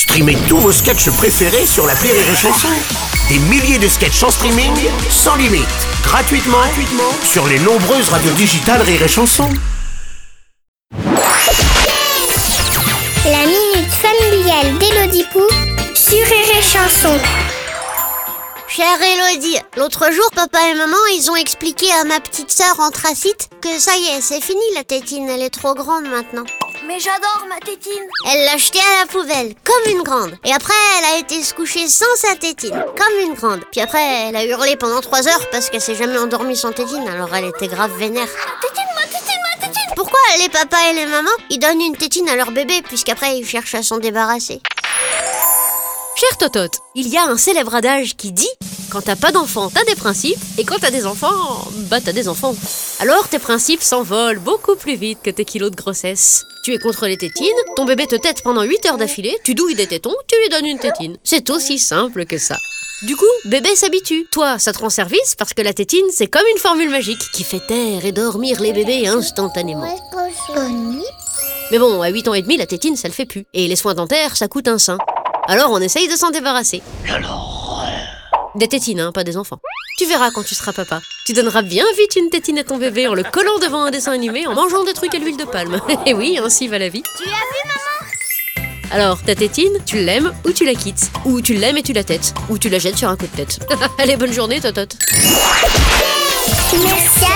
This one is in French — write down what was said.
Streamez tous vos sketchs préférés sur la Rire et Chanson. Des milliers de sketchs en streaming, sans limite, gratuitement, gratuitement sur les nombreuses radios digitales Rire et Chanson. La minute familiale d'Élodie Pou sur Rire et Chanson. Chère Elodie, l'autre jour, papa et maman, ils ont expliqué à ma petite sœur anthracite que ça y est, c'est fini la tétine, elle est trop grande maintenant. Mais j'adore ma tétine Elle l'a jetée à la poubelle, comme une grande. Et après, elle a été se coucher sans sa tétine, comme une grande. Puis après, elle a hurlé pendant trois heures parce qu'elle s'est jamais endormie sans tétine, alors elle était grave vénère. Tétine, ma tétine, ma tétine Pourquoi les papas et les mamans, ils donnent une tétine à leur bébé, puisqu'après ils cherchent à s'en débarrasser? Cher Totote, il y a un célèbre adage qui dit Quand t'as pas d'enfants, t'as des principes, et quand t'as des enfants, bah t'as des enfants. Alors tes principes s'envolent beaucoup plus vite que tes kilos de grossesse. Tu es contre les tétines, ton bébé te tète pendant 8 heures d'affilée, tu douilles des tétons, tu lui donnes une tétine. C'est aussi simple que ça. Du coup, bébé s'habitue. Toi, ça te rend service parce que la tétine, c'est comme une formule magique qui fait taire et dormir les bébés instantanément. Mais bon, à 8 ans et demi, la tétine, ça le fait plus. Et les soins dentaires, ça coûte un sein. Alors on essaye de s'en débarrasser. Des tétines, hein, pas des enfants. Tu verras quand tu seras papa. Tu donneras bien vite une tétine à ton bébé en le collant devant un dessin animé en mangeant des trucs à l'huile de palme. Et oui, ainsi va la vie. Tu as vu maman? Alors, ta tétine, tu l'aimes ou tu la quittes? Ou tu l'aimes et tu la têtes? Ou tu la jettes sur un coup de tête? Allez, bonne journée, Totote. Merci